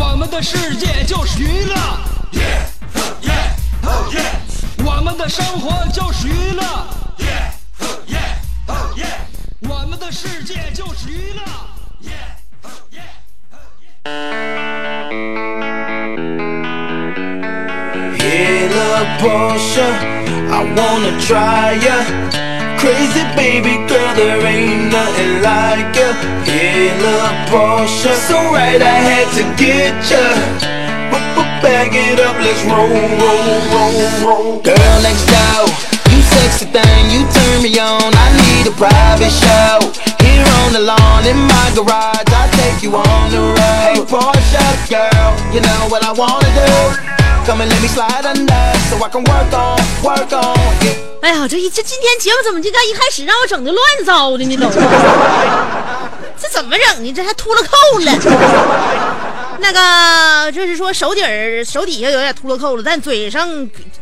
我们的世界就是娱乐，我们的生活就是娱乐，我们的世界就是娱乐。Hell Portia, I wanna try ya. Crazy baby girl, there ain't nothing like ya. Hey, look, Portia, so right I had to get ya. Back it up, let's roll, roll, roll, roll. Girl next door, you sexy thing, you turn me on. I need a private show. Here on the lawn in my garage, I'll take you on the road. Hey, Portia, girl, you know what I wanna do. 哎呀，这一这今天节目怎么就在一开始让我整的乱糟的呢？都，这怎么整的？这还秃了扣了。那个就是说手底儿手底下有点秃了扣了，但嘴上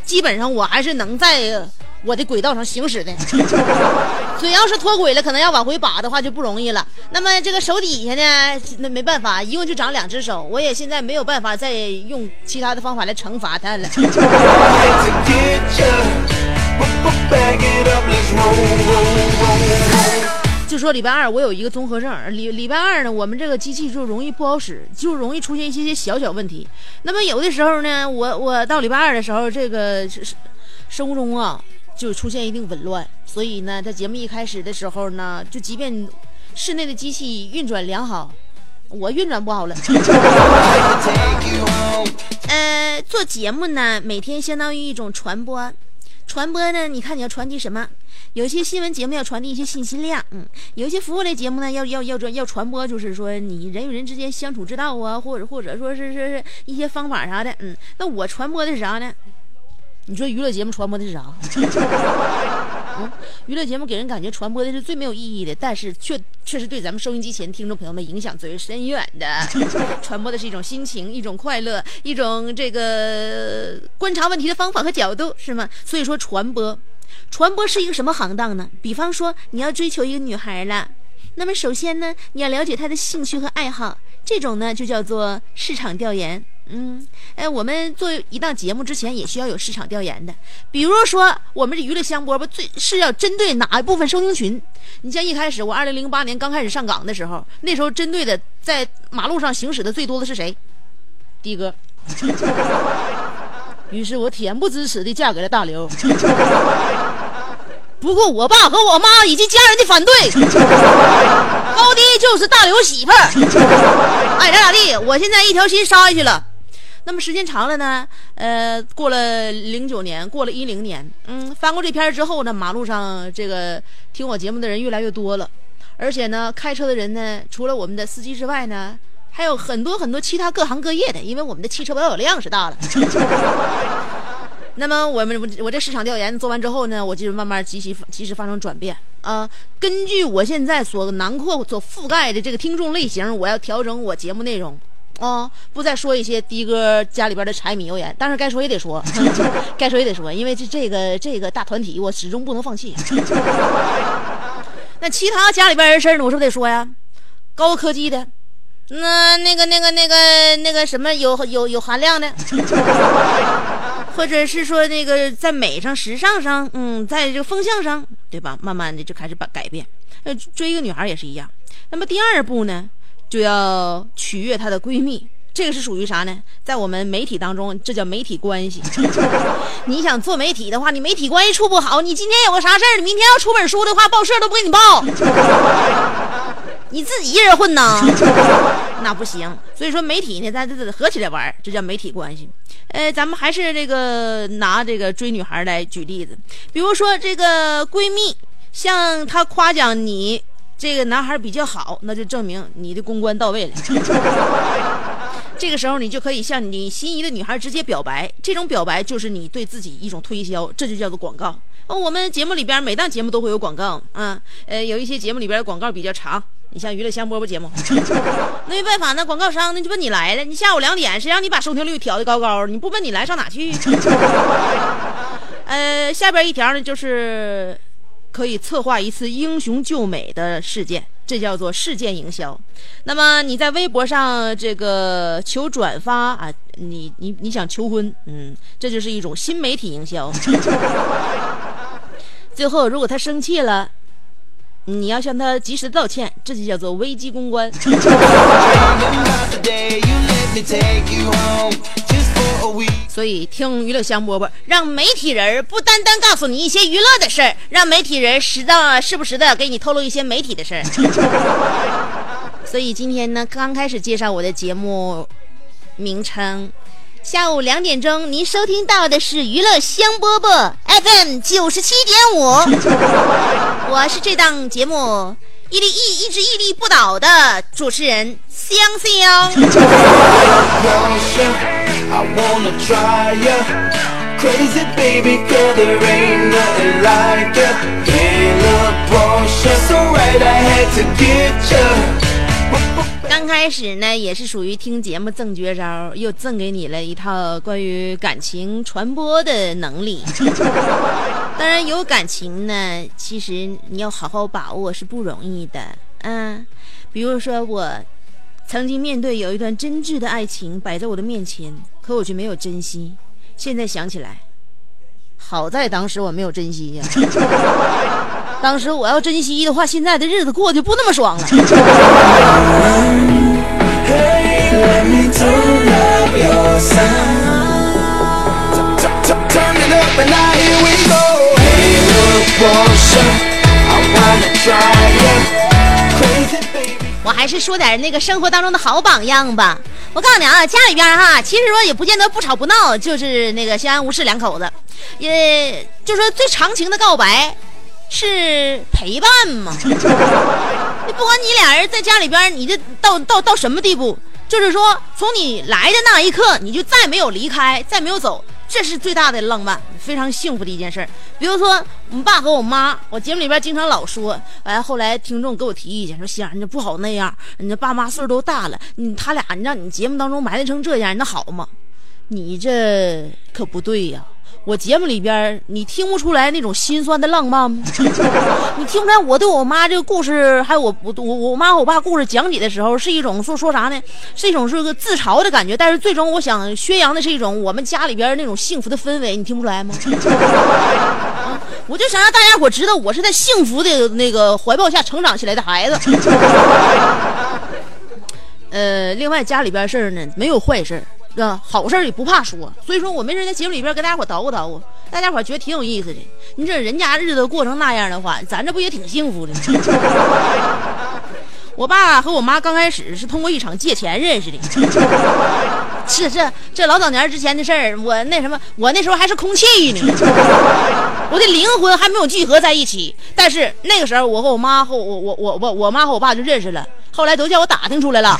基本上我还是能在我的轨道上行驶的。嘴要是脱轨了，可能要往回拔的话就不容易了。那么这个手底下呢，那没办法，一共就长两只手，我也现在没有办法再用其他的方法来惩罚它了。就说礼拜二我有一个综合症，礼礼拜二呢，我们这个机器就容易不好使，就容易出现一些些小小问题。那么有的时候呢，我我到礼拜二的时候，这个生物钟啊就出现一定紊乱，所以呢，在节目一开始的时候呢，就即便室内的机器运转良好，我运转不好了。呃，做节目呢，每天相当于一种传播。传播呢，你看你要传递什么？有些新闻节目要传递一些信息量，嗯，有些服务类节目呢，要要要要传播，就是说你人与人之间相处之道啊，或者或者说是是是一些方法啥的，嗯，那我传播的是啥呢？你说娱乐节目传播的是啥？嗯，娱乐节目给人感觉传播的是最没有意义的，但是却确实对咱们收音机前听众朋友们影响最为深远的。传播的是一种心情，一种快乐，一种这个观察问题的方法和角度，是吗？所以说传播，传播是一个什么行当呢？比方说你要追求一个女孩了，那么首先呢，你要了解她的兴趣和爱好，这种呢就叫做市场调研。嗯，哎，我们做一档节目之前也需要有市场调研的，比如说我们这娱乐香饽饽最是要针对哪一部分收听群？你像一开始我二零零八年刚开始上岗的时候，那时候针对的在马路上行驶的最多的是谁？的哥。于是我恬不知耻地嫁给了大刘。不过我爸和我妈以及家人的反对，高低就是大刘媳妇儿。爱咋咋地，我现在一条心杀下去了。那么时间长了呢，呃，过了零九年，过了一零年，嗯，翻过这篇之后呢，马路上这个听我节目的人越来越多了，而且呢，开车的人呢，除了我们的司机之外呢，还有很多很多其他各行各业的，因为我们的汽车保有量是大了。那么我们我这市场调研做完之后呢，我就慢慢及时及时发生转变啊。根据我现在所囊括所覆盖的这个听众类型，我要调整我节目内容啊，不再说一些的哥家里边的柴米油盐，但是该说也得说，该说也得说，因为这这个这个大团体我始终不能放弃。那其他家里边人事儿呢，我是不是得说呀？高科技的，那那个那个那个那个什么有有有含量的。或者是说那个在美上、时尚上，嗯，在这个风向上，对吧？慢慢的就开始把改变。呃，追一个女孩也是一样。那么第二步呢，就要取悦她的闺蜜，这个是属于啥呢？在我们媒体当中，这叫媒体关系。你想做媒体的话，你媒体关系处不好，你今天有个啥事儿，你明天要出本书的话，报社都不给你报。你自己一人混呢，那不行。所以说媒体呢，咱这得合起来玩，这叫媒体关系。呃，咱们还是这个拿这个追女孩来举例子，比如说这个闺蜜向她夸奖你这个男孩比较好，那就证明你的公关到位了。这个时候，你就可以向你心仪的女孩直接表白，这种表白就是你对自己一种推销，这就叫做广告。哦，我们节目里边每档节目都会有广告啊，呃，有一些节目里边的广告比较长。你像娱乐香饽饽节目，那没办法，那广告商那就问你来了，你下午两点谁让你把收听率调的高高的？你不问你来上哪去？呃，下边一条呢，就是可以策划一次英雄救美的事件，这叫做事件营销。那么你在微博上这个求转发啊，你你你想求婚，嗯，这就是一种新媒体营销。最后，如果他生气了。你要向他及时道歉，这就叫做危机公关。所以听娱乐香饽饽，让媒体人不单单告诉你一些娱乐的事儿，让媒体人适当时不时的给你透露一些媒体的事儿。所以今天呢，刚开始介绍我的节目名称。下午两点钟，您收听到的是娱乐香饽饽 FM 九十七点五，我是这档节目屹立一一直屹立不倒的主持人香香。刚开始呢，也是属于听节目赠绝招，又赠给你了一套关于感情传播的能力。当然，有感情呢，其实你要好好把握是不容易的。嗯，比如说我曾经面对有一段真挚的爱情摆在我的面前，可我却没有珍惜。现在想起来，好在当时我没有珍惜呀。当时我要珍惜的话，现在的日子过得不那么爽了。我还是说点那个生活当中的好榜样吧。我告诉你啊，家里边哈，其实说也不见得不吵不闹，就是那个相安无事两口子，也就说最长情的告白。是陪伴嘛？不管你俩人在家里边，你这到到到什么地步？就是说，从你来的那一刻，你就再没有离开，再没有走，这是最大的浪漫，非常幸福的一件事。比如说，我们爸和我妈，我节目里边经常老说，完后来听众给我提意见，说香儿，你这不好那样，你这爸妈岁数都大了，你他俩你让你节目当中埋汰成这样，那好吗？你这可不对呀。我节目里边，你听不出来那种心酸的浪漫吗？你听不出来我对我妈这个故事，还有我我我妈和我爸故事讲解的时候，是一种说说啥呢？是一种是个自嘲的感觉。但是最终我想宣扬的是一种我们家里边那种幸福的氛围。你听不出来吗？我就想让大家伙知道，我是在幸福的那个怀抱下成长起来的孩子。呃，另外家里边事儿呢，没有坏事儿。啊，好事也不怕说，所以说我没事在节目里边跟大家伙捣鼓捣鼓，大家伙觉得挺有意思的。你这人家日子过成那样的话，咱这不也挺幸福的？我爸和我妈刚开始是通过一场借钱认识的，是 这这老早年之前的事儿。我那什么，我那时候还是空气呢，我的灵魂还没有聚合在一起。但是那个时候，我和我妈和我我我我我妈和我爸就认识了，后来都叫我打听出来了。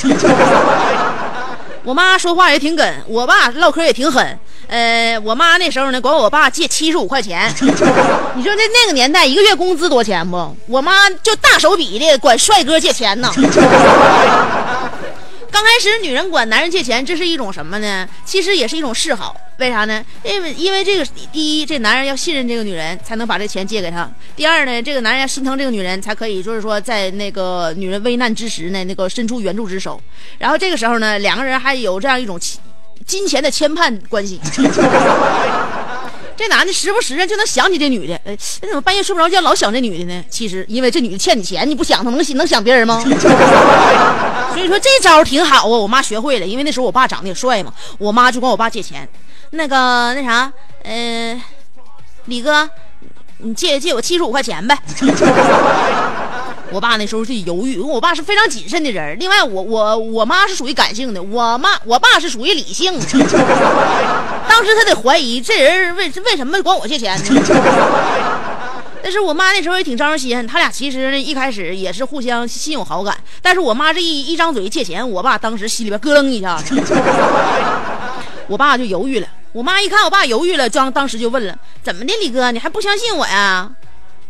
我妈说话也挺梗，我爸唠嗑也挺狠。呃，我妈那时候呢，管我爸借七十五块钱。你说在那个年代，一个月工资多少钱不？我妈就大手笔的管帅哥借钱呢。刚开始，女人管男人借钱，这是一种什么呢？其实也是一种示好。为啥呢？因为因为这个，第一，这男人要信任这个女人，才能把这钱借给她；第二呢，这个男人要心疼这个女人，才可以就是说，在那个女人危难之时呢，那个伸出援助之手。然后这个时候呢，两个人还有这样一种金钱的牵绊关系。这男的时不时的就能想起这女的，哎，你怎么半夜睡不着觉老想这女的呢？其实因为这女的欠你钱，你不想她能能想别人吗？所以说这招挺好啊，我妈学会了，因为那时候我爸长得也帅嘛，我妈就管我爸借钱，那个那啥，呃、李哥，你借借我七十五块钱呗。我爸那时候就犹豫，因为我爸是非常谨慎的人。另外我，我我妈是属于感性的，我妈我爸是属于理性的。当时他得怀疑这人为为什么管我借钱呢？但是我妈那时候也挺招人稀罕，他俩其实呢一开始也是互相心有好感。但是我妈这一一张嘴借钱，我爸当时心里边咯楞一下，我爸就犹豫了。我妈一看我爸犹豫了，当当时就问了：“怎么的，李哥，你还不相信我呀？”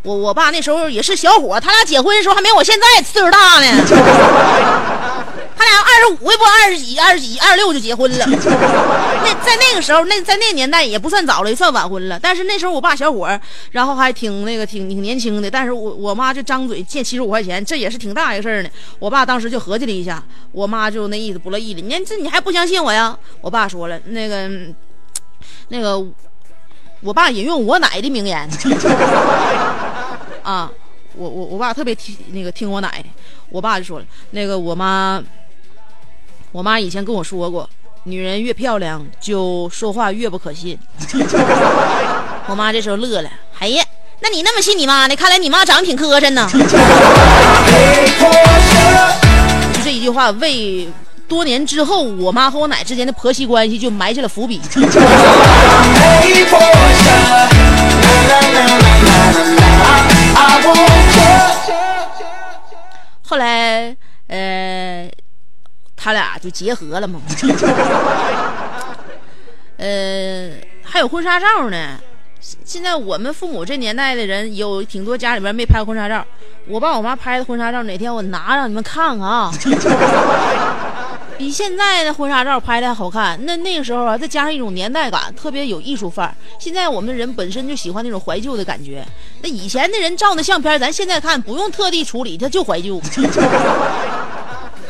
我我爸那时候也是小伙，他俩结婚的时候还没我现在岁数大呢。他俩二十五也不二十几、二十几、二十六就结婚了。那在那个时候，那在那个年代也不算早了，也算晚婚了。但是那时候我爸小伙，然后还挺那个挺挺年轻的。但是我我妈就张嘴借七十五块钱，这也是挺大一个事儿呢。我爸当时就合计了一下，我妈就那意思不乐意了。你这你还不相信我呀？我爸说了，那个那个，我爸引用我奶的名言。啊，我我我爸特别听那个听我奶，我爸就说了，那个我妈，我妈以前跟我说过，女人越漂亮就说话越不可信。我妈这时候乐了，哎呀，那你那么信你妈呢？看来你妈长得挺磕碜呢。就 这一句话，为多年之后我妈和我奶之间的婆媳关系就埋下了伏笔。后来，呃，他俩就结合了嘛。呃，还有婚纱照呢。现在我们父母这年代的人有挺多家里边没拍婚纱照，我爸我妈拍的婚纱照，哪天我拿让你们看看啊。比现在的婚纱照拍的还好看。那那个时候啊，再加上一种年代感，特别有艺术范儿。现在我们人本身就喜欢那种怀旧的感觉。那以前的人照那相片，咱现在看不用特地处理，它就怀旧。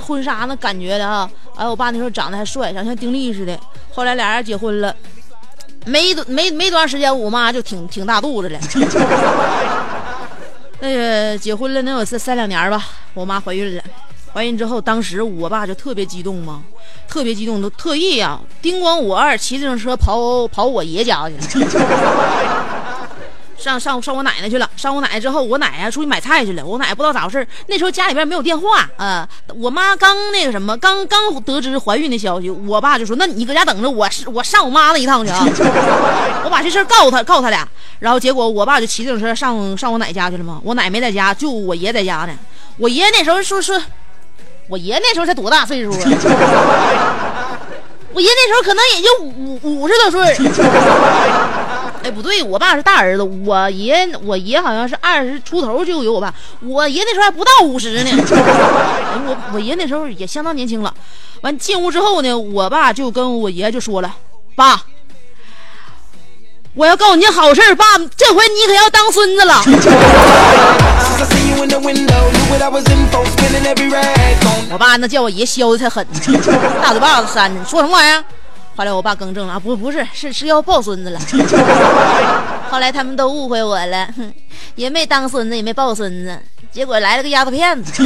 婚纱那感觉的啊，哎，我爸那时候长得还帅，长像丁力似的。后来俩人结婚了，没多没没多长时间，我妈就挺挺大肚子了。那个结婚了能有三三两年吧，我妈怀孕了。怀孕之后，当时我爸就特别激动嘛，特别激动，都特意呀、叮咣我二骑自行车跑跑我爷家去了，上上上我奶奶去了。上我奶奶之后，我奶奶出去买菜去了。我奶奶不知道咋回事，那时候家里边没有电话啊、我妈刚那个什么，刚刚得知怀孕的消息，我爸就说：“那你搁家等着，我是我上我妈那一趟去啊，我把这事告诉他，告诉他俩。”然后结果我爸就骑自行车上上我奶家去了嘛，我奶没在家，就我爷在家呢。我爷那时候说说。我爷那时候才多大岁数啊？我爷那时候可能也就五五十多岁。哎，不对，我爸是大儿子，我爷我爷好像是二十出头就有我爸，我爷那时候还不到五十呢。我我爷那时候也相当年轻了。完进屋之后呢，我爸就跟我爷就说了：“爸，我要告诉你件好事儿，爸，这回你可要当孙子了。” 我爸那叫我爷削的才狠，大嘴巴子扇的，你说什么玩意儿？后来我爸更正了，啊不不是，是是要抱孙子了。后来他们都误会我了，哼也没当孙子，也没抱孙子，结果来了个丫头片子。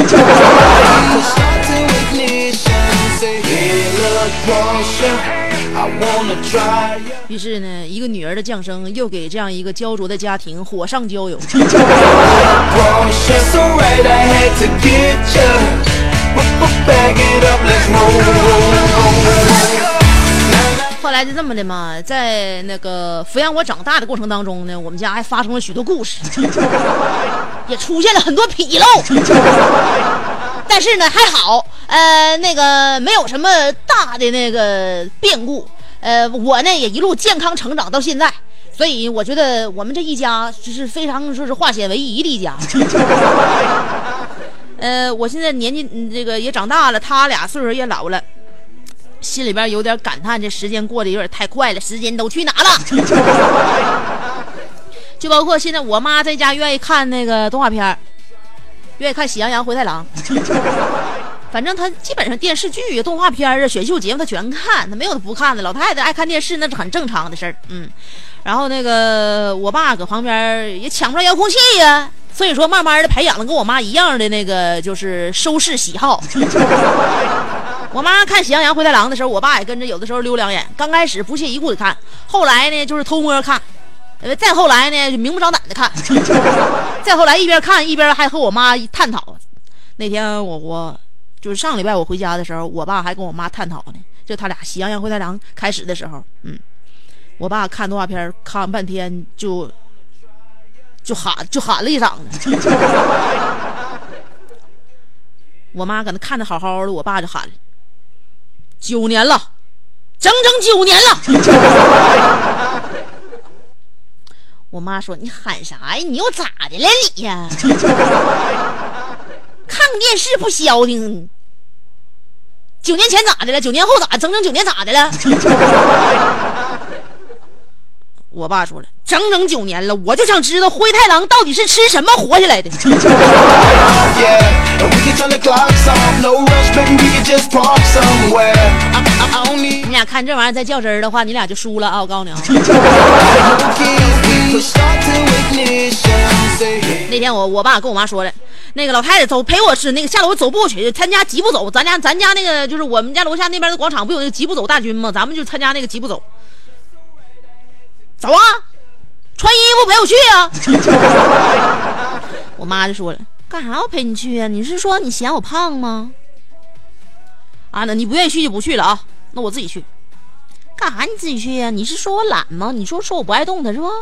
于是呢一个女儿的降生又给这样一个焦灼的家庭火上浇油。后来就这么的嘛在那个抚养我长大的过程当中呢我们家还发生了许多故事 也出现了很多纰漏。但是呢，还好，呃，那个没有什么大的那个变故，呃，我呢也一路健康成长到现在，所以我觉得我们这一家就是非常说是化险为夷的一家。呃，我现在年纪这个也长大了，他俩岁数也老了。心里边有点感叹，这时间过得有点太快了，时间都去哪了？就包括现在我妈在家愿意看那个动画片愿意看《喜羊羊灰太狼》，反正他基本上电视剧、动画片啊、选秀节目他全看，他没有他不看的。老太太爱看电视那是很正常的事儿，嗯。然后那个我爸搁旁边也抢不着遥控器呀，所以说慢慢的培养了跟我妈一样的那个就是收视喜好。我妈看《喜羊羊灰太狼》的时候，我爸也跟着有的时候溜两眼。刚开始不屑一顾的看，后来呢就是偷摸看，呃，再后来呢就明目张胆的看，再后来一边看一边还和我妈探讨。那天我我就是上礼拜我回家的时候，我爸还跟我妈探讨呢，就他俩《喜羊羊灰太狼》开始的时候，嗯，我爸看动画片看半天就就喊就喊了一嗓子，我妈搁那看的好好的，我爸就喊了。九年了，整整九年了。我妈说：“你喊啥呀？你又咋的了你呀？看电视不消停。九年前咋的了？九年后咋？整整九年咋的了？” 我爸说了，整整九年了，我就想知道灰太狼到底是吃什么活下来的。你俩看这玩意儿再较真儿的话，你俩就输了啊！我告诉你啊。那天我我爸跟我妈说了，那个老太太走陪我吃那个下楼走步去参加疾步走，咱家咱家那个就是我们家楼下那边的广场不有那个疾步走大军吗？咱们就参加那个疾步走。走啊！穿衣服陪我去啊！我妈就说了：“干啥？我陪你去啊？你是说你嫌我胖吗？”啊，那你不愿意去就不去了啊！那我自己去。干啥？你自己去呀？你是说我懒吗？你说说我不爱动弹是不？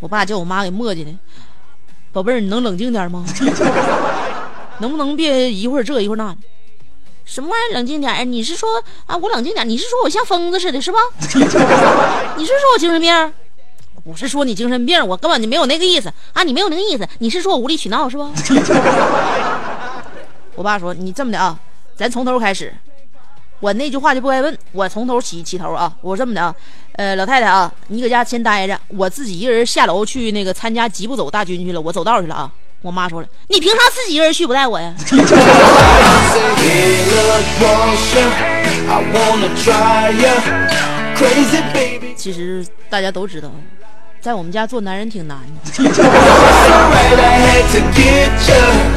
我爸叫我妈给磨叽的，宝贝儿，你能冷静点吗？能不能别一会儿这一会儿那的？什么玩意儿？冷静点！你是说啊，我冷静点？你是说我像疯子似的，是吧？你是说我精神病？不是说你精神病，我根本就没有那个意思啊！你没有那个意思，你是说我无理取闹是吧？我爸说你这么的啊，咱从头开始。我那句话就不该问，我从头起起头啊！我这么的啊，呃，老太太啊，你搁家先待着，我自己一个人下楼去那个参加疾步走大军去了，我走道去了啊！我妈说了，你凭啥自己一个人去不带我呀？其实大家都知道，在我们家做男人挺难的。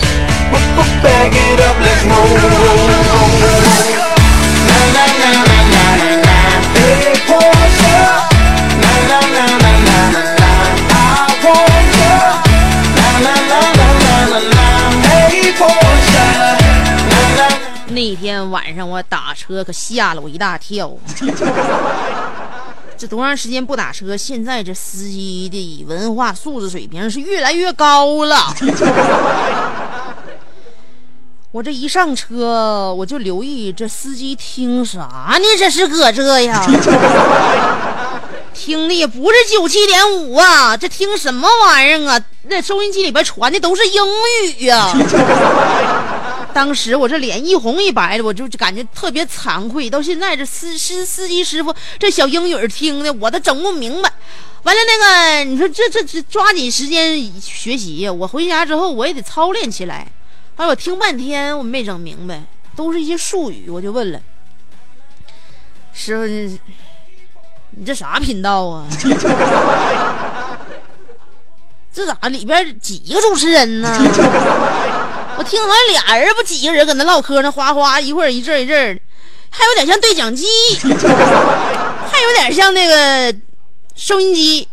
那天晚上我打车可吓了我一大跳，这多长时间不打车？现在这司机的文化素质水平是越来越高了。我这一上车，我就留意这司机听啥呢？这是搁这呀，听的也不是九七点五啊，这听什么玩意儿啊？那收音机里边传的都是英语呀。当时我这脸一红一白的，我就感觉特别惭愧。到现在这司司司机师傅这小英语听的，我都整不明白。完了，那个你说这这这抓紧时间学习呀！我回家之后我也得操练起来。哎，我听半天我没整明白，都是一些术语，我就问了师傅：“你这啥频道啊？这咋里边几个主持人呢？我听好像俩人不几个人搁那唠嗑呢，哗哗一会儿一阵一阵还有点像对讲机，还有点像那个收音机。”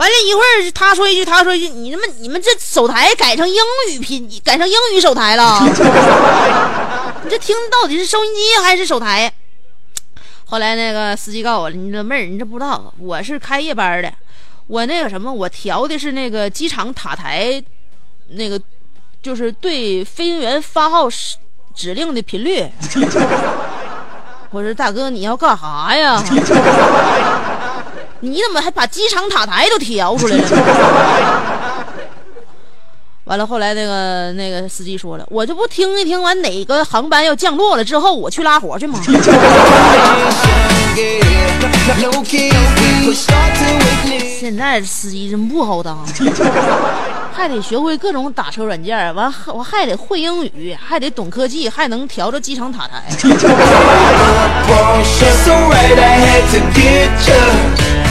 完了一会儿，他说一句，他说一句，你他妈你们这手台改成英语拼，改成英语手台了。你这听到底是收音机还是手台？后来那个司机告诉我了，你这妹儿，你这不知道，我是开夜班的，我那个什么，我调的是那个机场塔台，那个就是对飞行员发号指令的频率。我说大哥，你要干啥呀？你怎么还把机场塔台都调出来了？完了，后来那个那个司机说了，我这不听一听完哪个航班要降落了之后，我去拉活去吗？现在司机真不好当，还得学会各种打车软件，完我还得会英语，还得懂科技，还能调着机场塔台。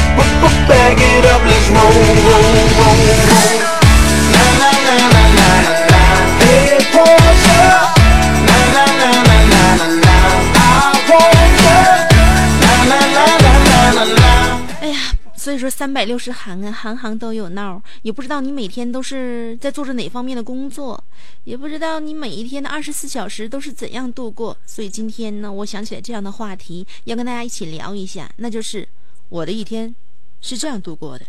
哎呀所以说三百六十行啊行行都有闹也不知道你每天都是在做着哪方面的工作也不知道你每一天的二十四小时都是怎样度过所以今天呢我想起来这样的话题要跟大家一起聊一下那就是我的一天。是这样度过的。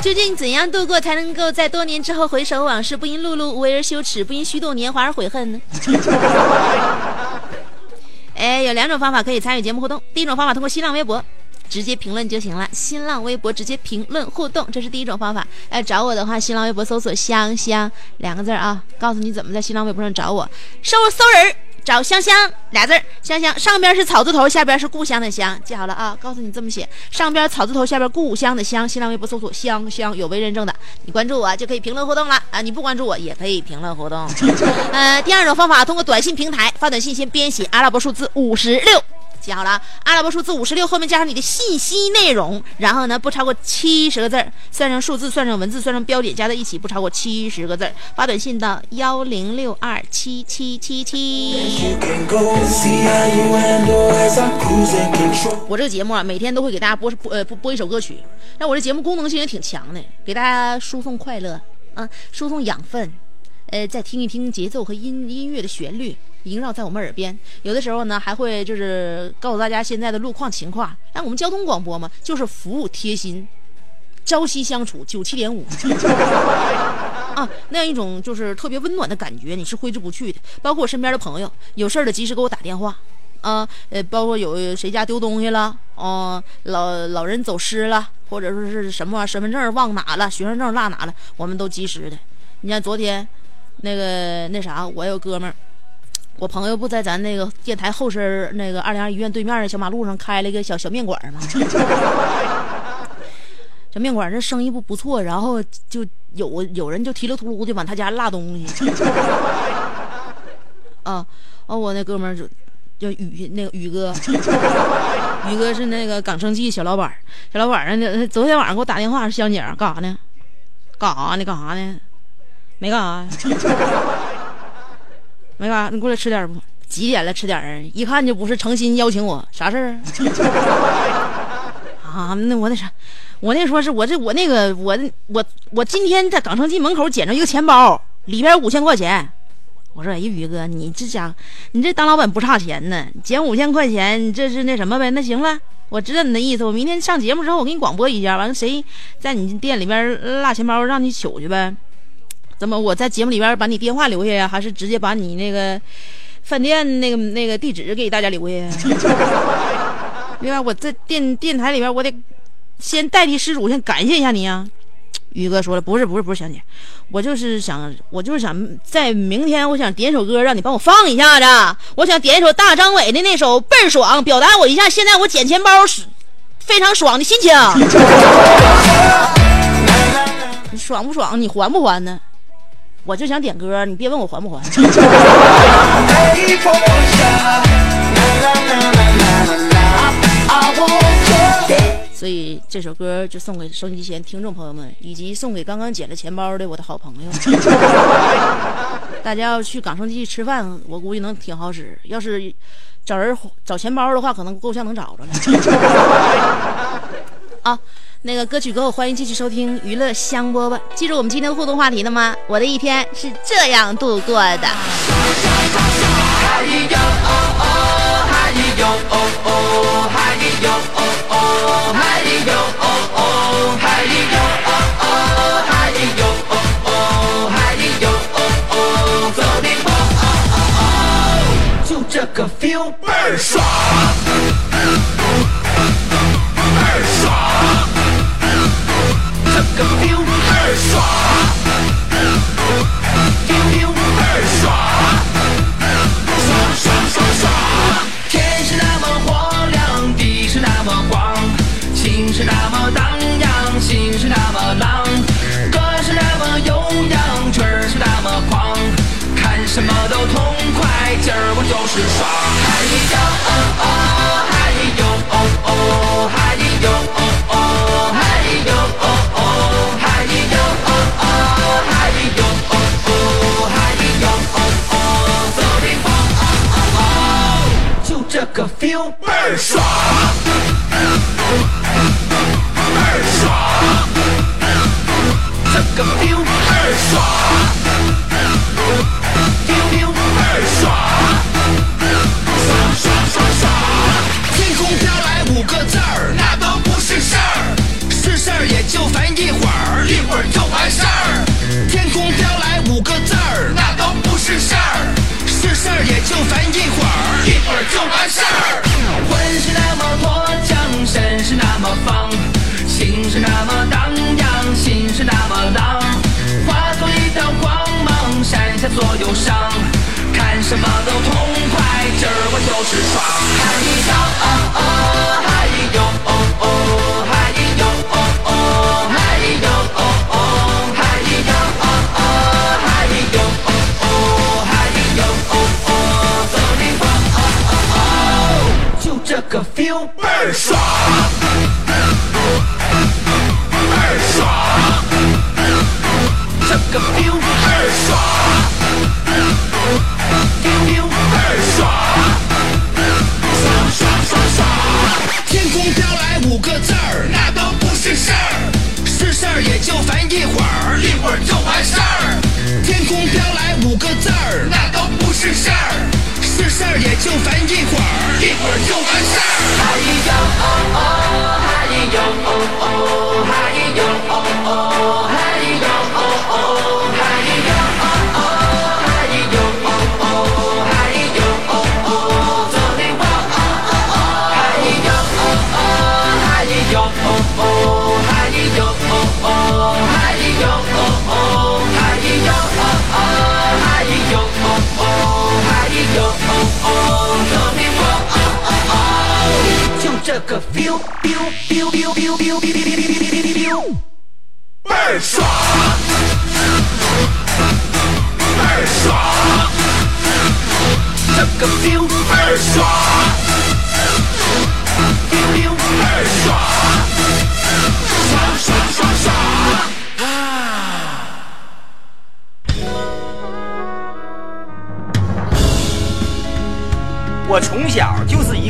究竟怎样度过才能够在多年之后回首往事，不因碌碌无为而羞耻，不因虚度年华而悔恨呢？哎，有两种方法可以参与节目互动。第一种方法通过新浪微博直接评论就行了，新浪微博直接评论互动，这是第一种方法。哎，找我的话，新浪微博搜索“香香”两个字啊，告诉你怎么在新浪微博上找我。搜搜人找香香俩字儿，香香上边是草字头，下边是故乡的乡，记好了啊，告诉你这么写，上边草字头，下边故乡的乡。新浪微博搜索“香香”，有为认证的，你关注我就可以评论互动了啊，你不关注我也可以评论互动。呃，第二种方法，通过短信平台发短信，先编写阿拉伯数字五十六。记好了，阿拉伯数字五十六后面加上你的信息内容，然后呢不超过七十个字儿，算上数字，算上文字，算上标点，加在一起不超过七十个字儿。发短信到幺零六二七七七七。我这个节目啊，每天都会给大家播播呃播播一首歌曲，但我这节目功能性也挺强的，给大家输送快乐啊，输送养分，呃，再听一听节奏和音音乐的旋律萦绕在我们耳边。有的时候呢，还会就是告诉大家现在的路况情况。但我们交通广播嘛，就是服务贴心，朝夕相处，九七点五。啊，那样一种就是特别温暖的感觉，你是挥之不去的。包括我身边的朋友，有事儿的及时给我打电话，啊，呃，包括有谁家丢东西了，哦、老老人走失了，或者说是什么身份证忘哪了，学生证落哪了，我们都及时的。你像昨天，那个那啥，我有哥们儿，我朋友不在咱那个电台后身那个二零二医院对面的小马路上开了一个小小面馆吗？小面馆 这生意不不错，然后就有有人就提了秃噜的往他家拉东西。啊，哦，我那哥们儿就叫宇，那个宇哥，宇哥是那个港生记小老板，小老板儿呢，昨天晚上给我打电话，香姐干啥呢？干啥呢？干啥呢？没干啥，没干啥，你过来吃点不？几点了？吃点儿？一看就不是诚心邀请我，啥事儿啊？啊，那我那啥，我那说是我这我那个我我我今天在港城记门口捡着一个钱包，里边五千块钱。我说哎，宇哥，你这家伙，你这当老板不差钱呢，捡五千块钱，你这是那什么呗？那行了，我知道你的意思，我明天上节目之后，我给你广播一下，完了谁在你店里边落钱包，让你取去呗。怎么我在节目里边把你电话留下呀，还是直接把你那个饭店那个那个地址给大家留下呀？对吧？我在电电台里边，我得先代替失主，先感谢一下你啊。宇哥说了，不是不是不是，香姐，我就是想，我就是想在明天，我想点首歌让你帮我放一下子，我想点一首大张伟的那首倍儿爽，表达我一下现在我捡钱包是非常爽的心情。你爽不爽？你还不还呢？我就想点歌，你别问我还不还。所以这首歌就送给收音机前听众朋友们，以及送给刚刚捡了钱包的我的好朋友。大家要去港生记吃饭，我估计能挺好使。要是找人找钱包的话，可能够呛能找着了。啊，那个歌曲歌后，欢迎继续收听娱乐香饽饽。记住我们今天的互动话题了吗？我的一天是这样度过的。就这个 feel 倍儿爽，是爽。嗨哟哦哦，嗨哟哦哦，嗨哟哦哦，嗨哟哦哦，嗨哟哦哦，嗨哟哦哦，嗨哟哦哦，走的风，就这个 feel 倍儿爽，是事儿，是事儿也就烦一会儿，一会儿就完事儿。魂是那么脱缰，身是那么放，心是那么荡漾，心是那么浪，化作一道光芒，闪下所有伤。看什么都痛快，今儿我就是爽。嗨哟哦倍儿爽，倍儿爽，这个 feel 倍儿爽。feel 倍儿爽，爽爽爽爽！天空飘来五个字儿，那都不是事儿，是事儿也就烦一会儿，一会儿就完事儿。天空飘来五个字儿，那都不是事儿，是事儿也就烦一会儿，一会儿就完事儿。how you oh, oh, how Yo! oh, oh, how you 这个 feel feel feel feel feel feel feel feel feel feel feel feel，倍儿爽，倍儿爽，这个 feel 倍儿爽，feel 倍儿爽，爽爽爽爽啊。我从小就是。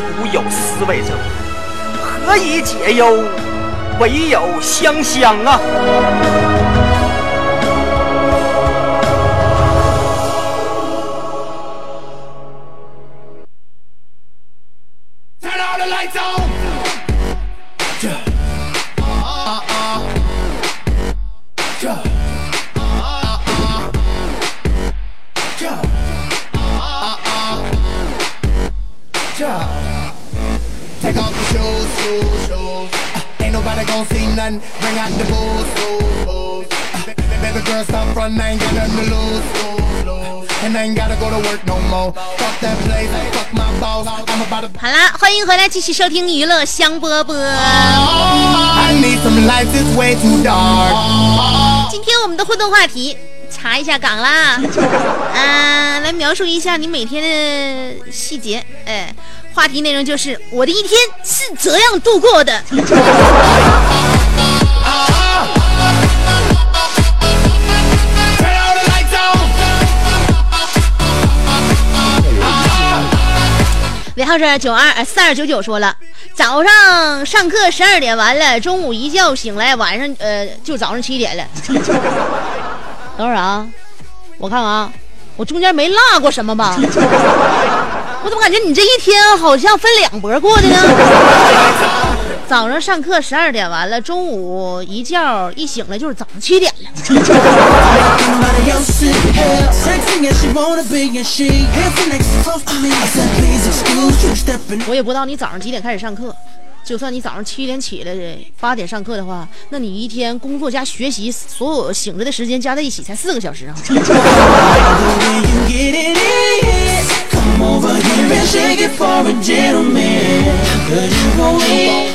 古有诗为证：“何以解忧，唯有香香啊。”好啦，欢迎回来，继续收听娱乐香饽饽。今天我们的互动话题，查一下岗啦，嗯、来描述一下你每天的细节。哎，话题内容就是我的一天是怎样度过的。号是九二四二九九说了，早上上课十二点完了，中午一觉醒来，晚上呃就早上七点了。等会儿啊，我看看啊，我中间没落过什么吧？我怎么感觉你这一天好像分两拨过的呢？早上上课十二点完了，中午一觉一醒来就是早上七点了。我也不知道你早上几点开始上课。就算你早上七点起来的，八点上课的话，那你一天工作加学习，所有醒着的时间加在一起才四个小时啊！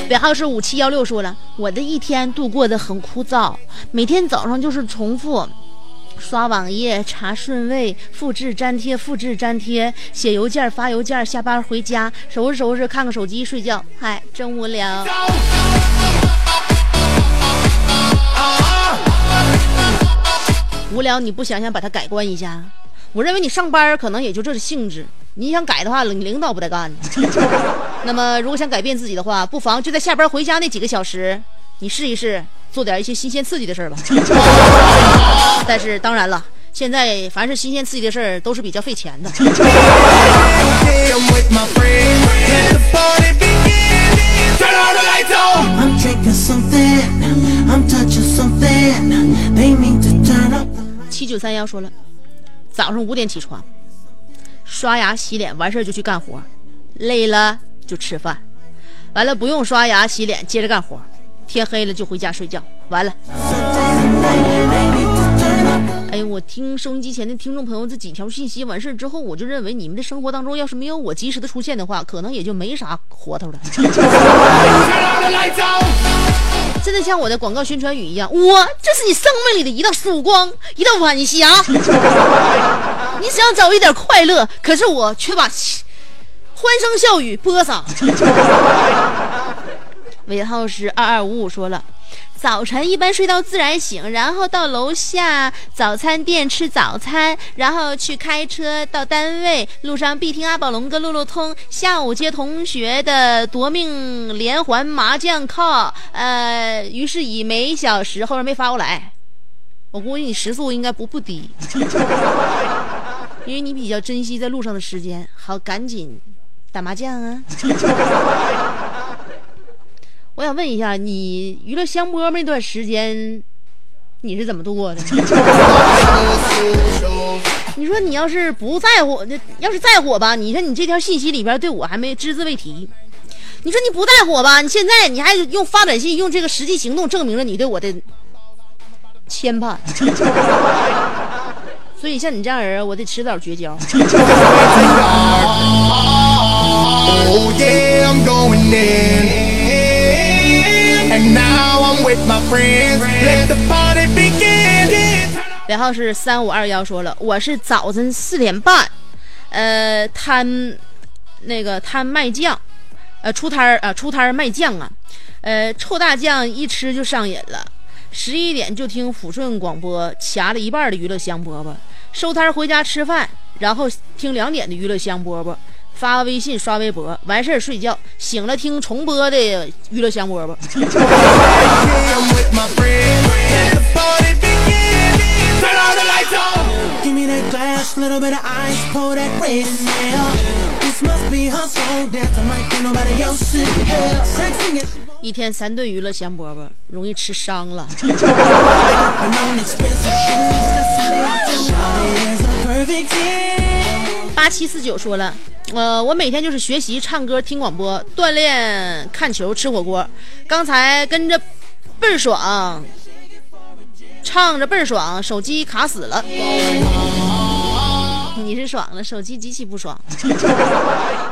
尾号是五七幺六说了，我的一天度过的很枯燥，每天早上就是重复。刷网页、查顺位、复制粘贴、复制粘贴、写邮件、发邮件，下班回家收拾收拾，看看手机，睡觉。嗨，真无聊。无聊，你不想想把它改观一下？我认为你上班可能也就这是性质，你想改的话，你领导不带干。那么，如果想改变自己的话，不妨就在下班回家那几个小时，你试一试做点一些新鲜刺激的事儿吧。但是当然了，现在凡是新鲜刺激的事儿都是比较费钱的。七九三幺说了。早上五点起床，刷牙洗脸，完事儿就去干活，累了就吃饭，完了不用刷牙洗脸，接着干活，天黑了就回家睡觉，完了。哎呦，我听收音机前的听众朋友这几条信息完事儿之后，我就认为你们的生活当中要是没有我及时的出现的话，可能也就没啥活头了。真的像我的广告宣传语一样，我这是你生命里的一道曙光，一道晚霞。你想找一点快乐，可是我却把欢声笑语播撒。尾号是二二五五说了。早晨一般睡到自然醒，然后到楼下早餐店吃早餐，然后去开车到单位，路上必听阿宝龙跟路路通。下午接同学的夺命连环麻将靠，呃，于是以每小时后面没发过来，我估计你时速应该不不低，因为你比较珍惜在路上的时间，好赶紧打麻将啊。问一下，你娱乐香饽饽那段时间，你是怎么度过的？你说你要是不在乎，那要是在乎吧，你说你这条信息里边对我还没只字未提。你说你不在乎吧，你现在你还用发短信，用这个实际行动证明了你对我的牵绊。所以像你这样人，我得迟早绝交。And now I'm with my friends. Let the party begin. 尾号是三五二幺说了，我是早晨四点半，呃，摊那个摊卖酱，呃，出摊儿啊，出摊儿卖酱啊，呃，臭大酱一吃就上瘾了。十一点就听抚顺广播，掐了一半的娱乐香饽饽，收摊儿回家吃饭，然后听两点的娱乐香饽饽，发微信刷微博，完事儿睡觉，醒了听重播的娱乐香饽饽。Yeah, I'm with my friends. Let the party begin. Turn all the lights on. Give me that glass, little bit of ice, pour that red in there. This must be her soul dancing like ain't nobody else in here. Sexy as 一天三顿娱乐香饽饽，容易吃伤了。八七四九说了，呃，我每天就是学习、唱歌、听广播、锻炼、看球、吃火锅。刚才跟着倍儿爽，唱着倍儿爽，手机卡死了。你是爽了，手机极其不爽。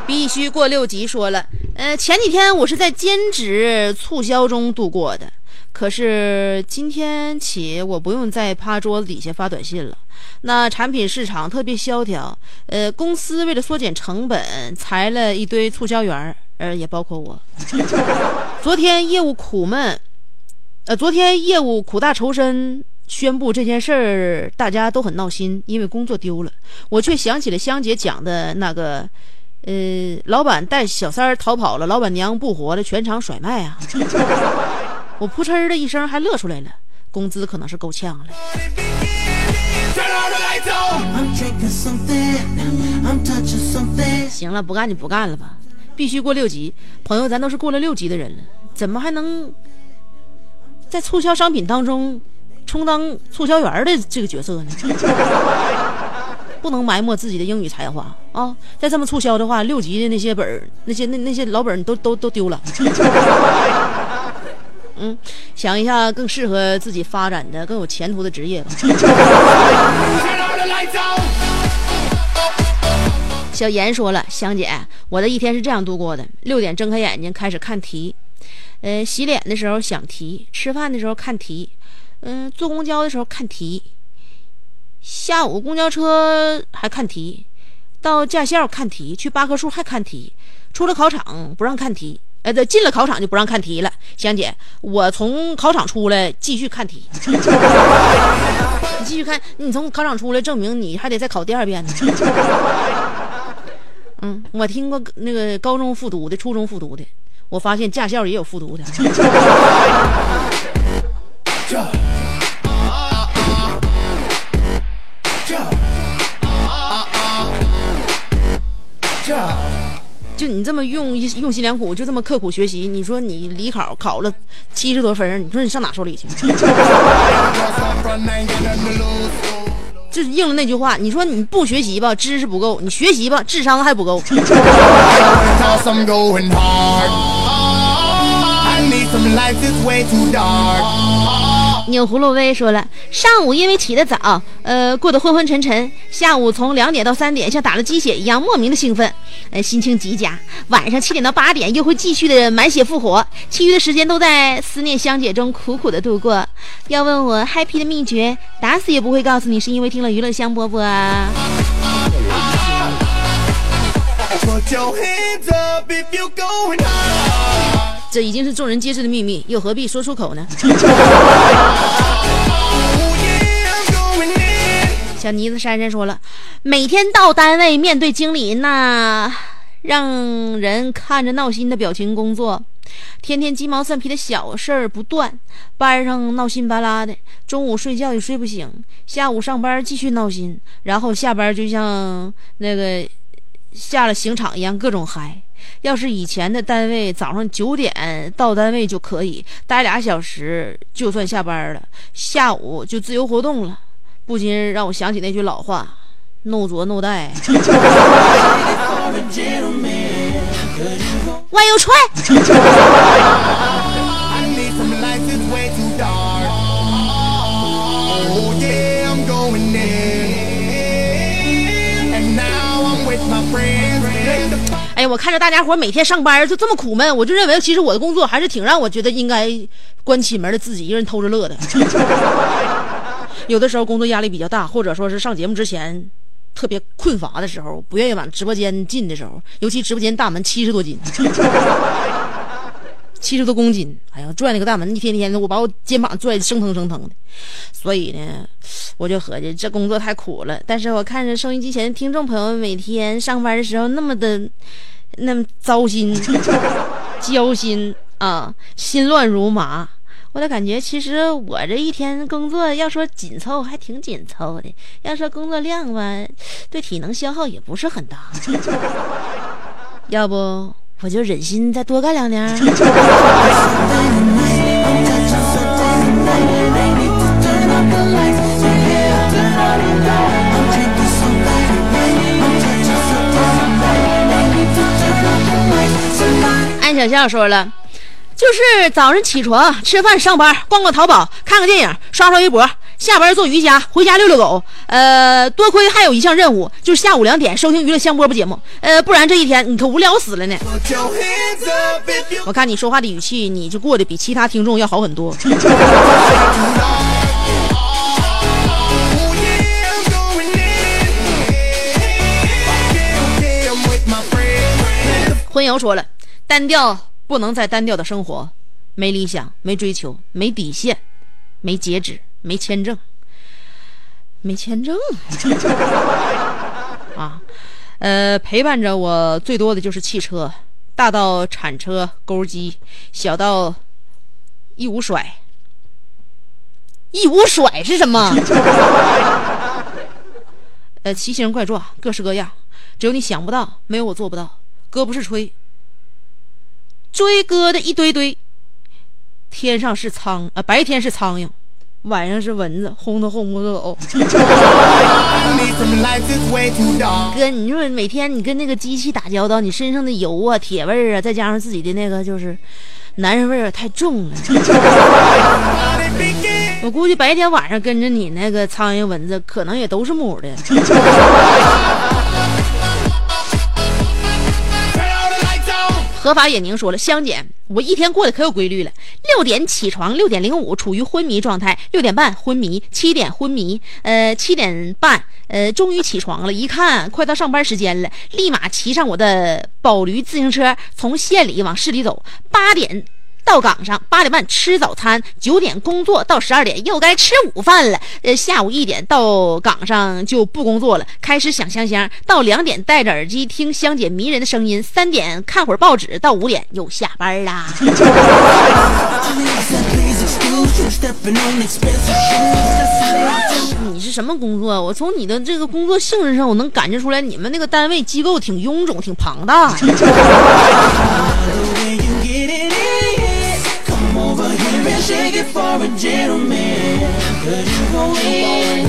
必须过六级说了，呃，前几天我是在兼职促销中度过的，可是今天起我不用再趴桌子底下发短信了。那产品市场特别萧条，呃，公司为了缩减成本，裁了一堆促销员，呃，也包括我。昨天业务苦闷，呃，昨天业务苦大仇深，宣布这件事儿，大家都很闹心，因为工作丢了。我却想起了香姐讲的那个，呃，老板带小三儿逃跑了，老板娘不活了，全场甩卖啊！我扑哧的一声还乐出来了，工资可能是够呛了。行了，不干就不干了吧，必须过六级。朋友，咱都是过了六级的人了，怎么还能在促销商品当中充当促销员的这个角色呢？不能埋没自己的英语才华啊！再这么促销的话，六级的那些本儿，那些那那些老本都都都丢了。嗯，想一下更适合自己发展的、更有前途的职业吧。小严说了，香姐，我的一天是这样度过的：六点睁开眼睛开始看题，呃，洗脸的时候想题，吃饭的时候看题，嗯、坐公交的时候看题，下午公交车还看题，到驾校看题，去八棵树还看题，出了考场不让看题，哎，对，进了考场就不让看题了。香姐，我从考场出来继续看题，你 继续看，你从考场出来，证明你还得再考第二遍呢。嗯，我听过那个高中复读的，初中复读的，我发现驾校也有复读的。就你这么用用心良苦，就这么刻苦学习，你说你理考考了七十多分，你说你上哪受理去？就是应了那句话，你说你不学习吧，知识不够；你学习吧，智商还不够。钮葫芦威说了，上午因为起得早，呃，过得昏昏沉沉，下午从两点到三点像打了鸡血一样莫名的兴奋，呃，心情极佳。晚上七点到八点又会继续的满血复活，其余的时间都在思念香姐中苦苦的度过。要问我 happy 的秘诀，打死也不会告诉你是因为听了娱乐香饽饽啊。Put your hands up if you're going hard. 这已经是众人皆知的秘密，又何必说出口呢？Oh. 小妮子珊珊说了，每天到单位面对经理那让人看着闹心的表情工作，天天鸡毛蒜皮的小事儿不断，班上闹心巴拉的，中午睡觉也睡不醒，下午上班继续闹心，然后下班就像那个下了刑场一样各种嗨。要是以前的单位，早上九点到单位就可以待俩小时，就算下班了，下午就自由活动了。不禁让我想起那句老话：“no 作 no 带。”万有踹。我看着大家伙每天上班就这么苦闷，我就认为其实我的工作还是挺让我觉得应该关起门来自己一个人偷着乐的。有的时候工作压力比较大，或者说是上节目之前特别困乏的时候，不愿意往直播间进的时候，尤其直播间大门七十多斤，七十多公斤，哎呀，拽那个大门一天天的，我把我肩膀拽得生疼生疼的。所以呢，我就合计这工作太苦了。但是我看着收音机前的听众朋友每天上班的时候那么的那么糟心、焦心啊，心乱如麻。我的感觉，其实我这一天工作要说紧凑，还挺紧凑的；要说工作量吧，对体能消耗也不是很大。要不我就忍心再多干两年小笑说了，就是早上起床、吃饭、上班，逛逛淘宝，看看电影，刷刷微博，下班做瑜伽，回家遛遛狗。呃，多亏还有一项任务，就是下午两点收听娱乐香饽饽节目。呃，不然这一天你可无聊死了呢。我看你说话的语气，你就过得比其他听众要好很多。Oh yeah, I'm going in. Yeah, yeah, I'm with my friends. Let the 婚友说了，单调不能再单调的生活，没理想，没追求，没底线，没截止，没签证，没签证 啊，呃，陪伴着我最多的就是汽车，大到铲车、钩机，小到一无甩。一无甩是什么？呃，奇形怪状，各式各样，只有你想不到，没有我做不到。哥不是吹，追哥的一堆堆。天上是苍啊、白天是苍蝇，晚上是蚊子，轰都轰不走。哥，你说每天你跟那个机器打交道，你身上的油啊、铁味儿啊，再加上自己的那个就是男人味儿啊太重了。我估计白天晚上跟着你那个苍蝇蚊子，可能也都是母的。法眼宁说了，香姐，我一天过得可有规律了。六点起床，六点零五处于昏迷状态，六点半昏迷，七点昏迷，呃，七点半，呃，终于起床了。一看快到上班时间了，立马骑上我的宝驴自行车，从县里往市里走。八点。到岗上，八点半吃早餐，九点工作，到十二点又该吃午饭了。呃，下午一点到岗上就不工作了，开始想香香。到两点戴着耳机听香姐迷人的声音，三点看会儿报纸，到五点又下班啦。你是什么工作？我从你的这个工作性质上，我能感觉出来，你们那个单位机构挺臃肿、挺庞大。The for a gentleman. Cause you gon' win.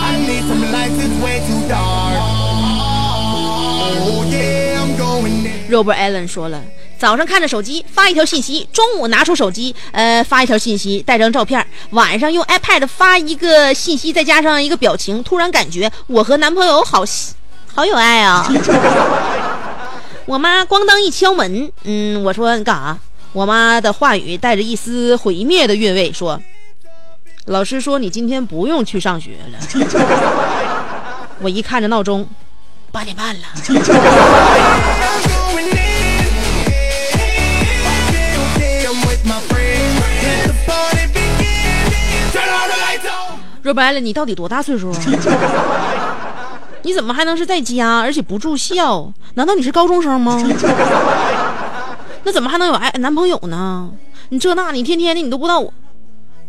I need some lights, it's way too dark. Oh yeah, I'm going in. Robert Allen 说了，早上看着手机发一条信息，中午拿出手机，呃，发一条信息，带张照片，晚上用 iPad 发一个信息，再加上一个表情，突然感觉我和男朋友好好有爱啊！我妈咣当一敲门，嗯，我说你干啥？我妈的话语带着一丝毁灭的韵味，说：“老师说你今天不用去上学了。”我一看着闹钟，八点半了。说白了，你到底多大岁数啊？你怎么还能是在家，而且不住校？难道你是高中生吗？那怎么还能有爱男朋友呢？你这那，你天天的你都不知道我，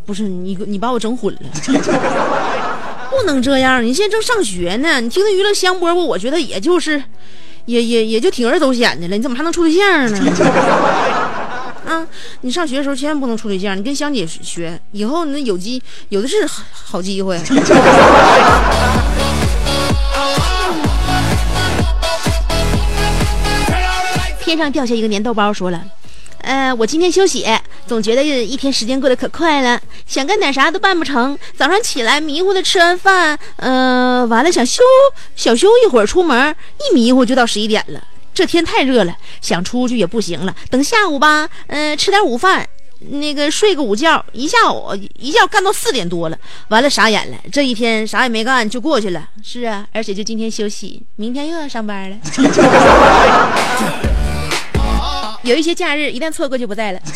不是你你把我整混了。不能这样，你现在正上学呢，你听那娱乐香饽饽，我觉得也就是，也也也就铤而走险的了。你怎么还能处对象呢？啊，你上学的时候千万不能处对象，你跟香姐学，以后那有机有的是好好机会。天上掉下一个粘豆包，说了。呃，我今天休息，总觉得一天时间过得可快了，想干点啥都办不成。早上起来迷糊的吃完饭，呃，完了想休小休一会儿，出门一迷糊就到十一点了。这天太热了，想出去也不行了。等下午吧，呃，吃点午饭，那个睡个午觉，一下午一觉干到四点多了，完了傻眼了。这一天啥也没干就过去了。是啊，而且就今天休息，明天又要上班了。有一些假日一旦错过就不在了。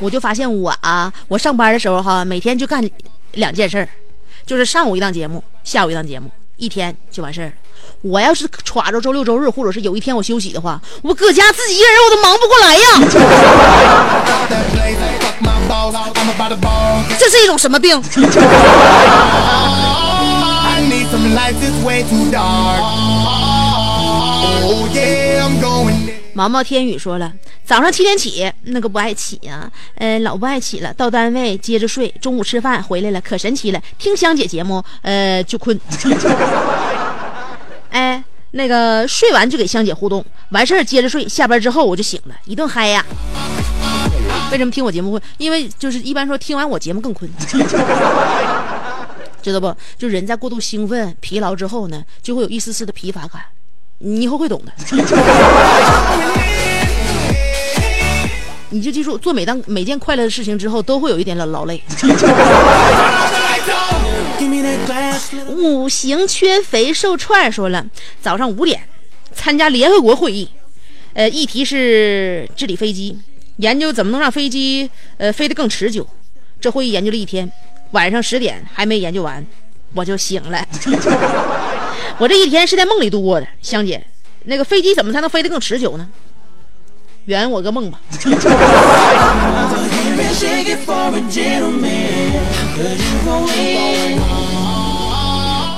我就发现我啊，我上班的时候哈，每天就干两件事儿，就是上午一档节目，下午一档节目，一天就完事儿。我要是歘着周六周日，或者是有一天我休息的话，我搁家自己一个人我都忙不过来呀。这是一种什么病？毛毛天宇说了，早上七点起，那个不爱起呀、呃，老不爱起了，到单位接着睡，中午吃饭回来了，可神奇了，听香姐节目，呃，就困。哎，那个睡完就给香姐互动，完事儿接着睡，下班之后我就醒了，一顿嗨呀。为什么听我节目会？因为就是一般说听完我节目更困，知道不？就人在过度兴奋、疲劳之后呢，就会有一丝丝的疲乏感，你以后会懂的。你就记住，做每当每件快乐的事情之后，都会有一点劳劳累。五行缺肥瘦串说了，早上五点参加联合国会议，呃，议题是治理飞机，研究怎么能让飞机呃飞得更持久。这会议研究了一天，晚上十点还没研究完，我就醒了。我这一天是在梦里度过的，香姐，那个飞机怎么才能飞得更持久呢？圆我个梦吧。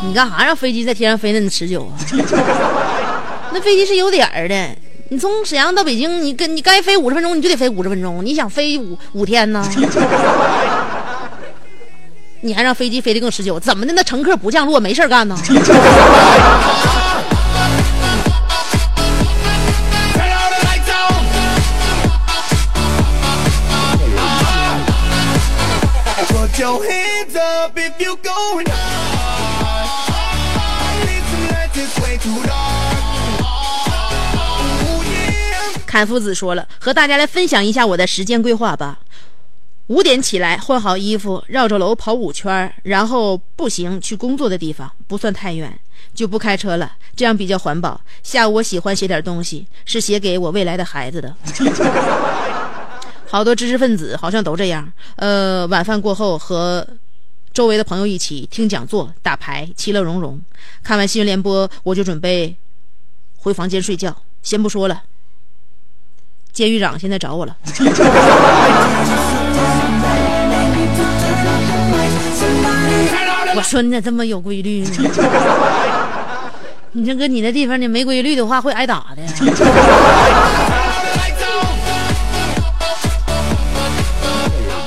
你干啥让飞机在天上飞那么持久啊？那飞机是有点儿的，你从沈阳到北京，你跟你该飞五十分钟，你就得飞五十分钟。你想飞五五天呢？你还让飞机飞得更持久？怎么的？那乘客不降落，没事干呢？侃夫子说了，和大家来分享一下我的时间规划吧。五点起来，换好衣服，绕着楼跑五圈，然后步行去工作的地方，不算太远，就不开车了，这样比较环保。下午我喜欢写点东西，是写给我未来的孩子的。好多知识分子好像都这样。呃，晚饭过后和周围的朋友一起听讲座、打牌，其乐融融。看完新闻联播，我就准备回房间睡觉。先不说了，监狱长现在找我了。我说你咋这么有规律呢？你这搁你那地方，你没规律的话会挨打的。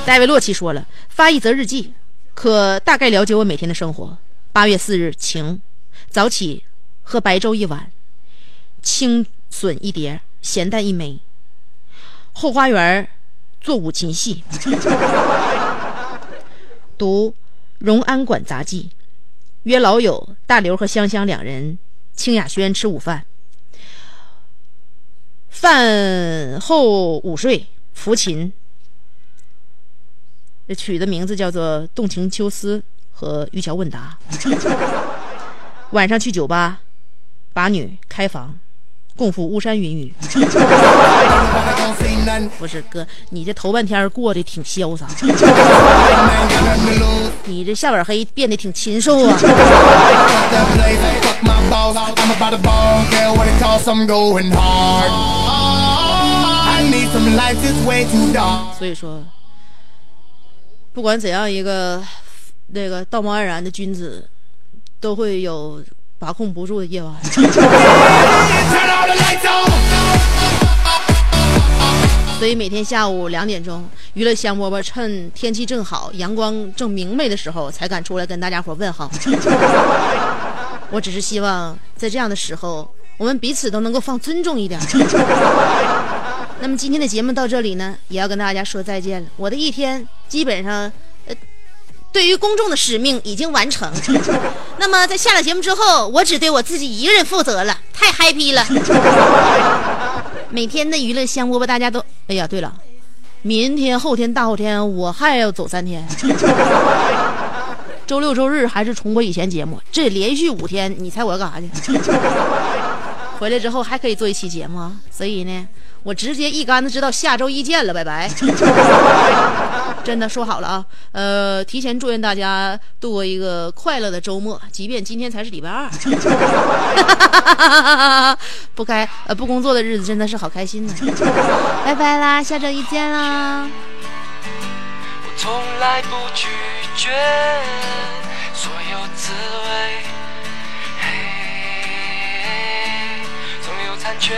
戴维洛奇说了，发一则日记，可大概了解我每天的生活。八月四日晴，早起喝白粥一碗，青笋一碟，咸蛋一枚。后花园做五禽戏，读《荣安馆杂记》，约老友大刘和香香两人清雅轩吃午饭。饭后午睡，抚琴。这取的名字叫做《动情秋思》和《渔樵问答》。晚上去酒吧，把女开房，共赴巫山云雨。不是哥你这头半天过得挺潇洒。你这下边黑变得挺禽兽啊。所以说不管怎样一个那个道貌岸然的君子都会有把控不住的夜晚。所以每天下午两点钟，娱乐香饽饽趁天气正好、阳光正明媚的时候，才敢出来跟大家伙问好。我只是希望在这样的时候，我们彼此都能够放尊重一点。那么今天的节目到这里呢，也要跟大家说再见了。我的一天基本上，呃，对于公众的使命已经完成。那么在下了节目之后，我只对我自己一个人负责了，太 happy 了。每天的娱乐香饽饽，大家都……哎呀，对了，明天、后天、大后天我还要走三天，周六、周日还是重播以前节目，这连续五天，你猜我要干啥去？回来之后还可以做一期节目，所以呢，我直接一竿子知道下周一见了，拜拜。真的说好了啊，呃，提前祝愿大家度过一个快乐的周末，即便今天才是礼拜二。不开呃不工作的日子真的是好开心呢。拜拜啦，下周一见啦。我从来不拒绝所有滋味，嘿，总有残缺，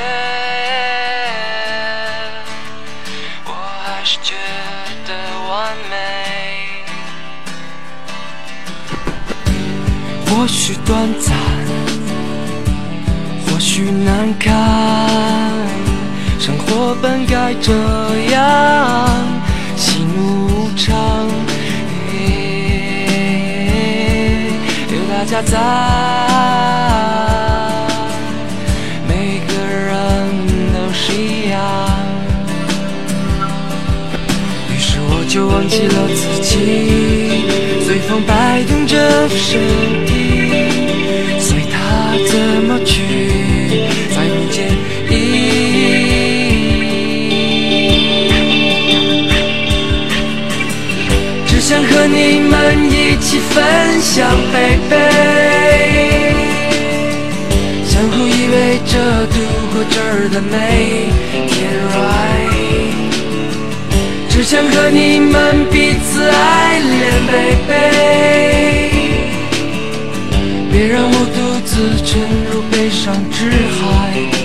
或许短暂，或许难堪，生活本该这样，喜怒无常，有大家在，每个人都是一样。于是我就忘记了自己，随风摆动着身体，怎么去，再不介意。只想和你们一起分享，贝贝。相互依偎着度过这儿的每天，right。只想和你们彼此爱恋，，baby。别让我独沉入悲伤之海。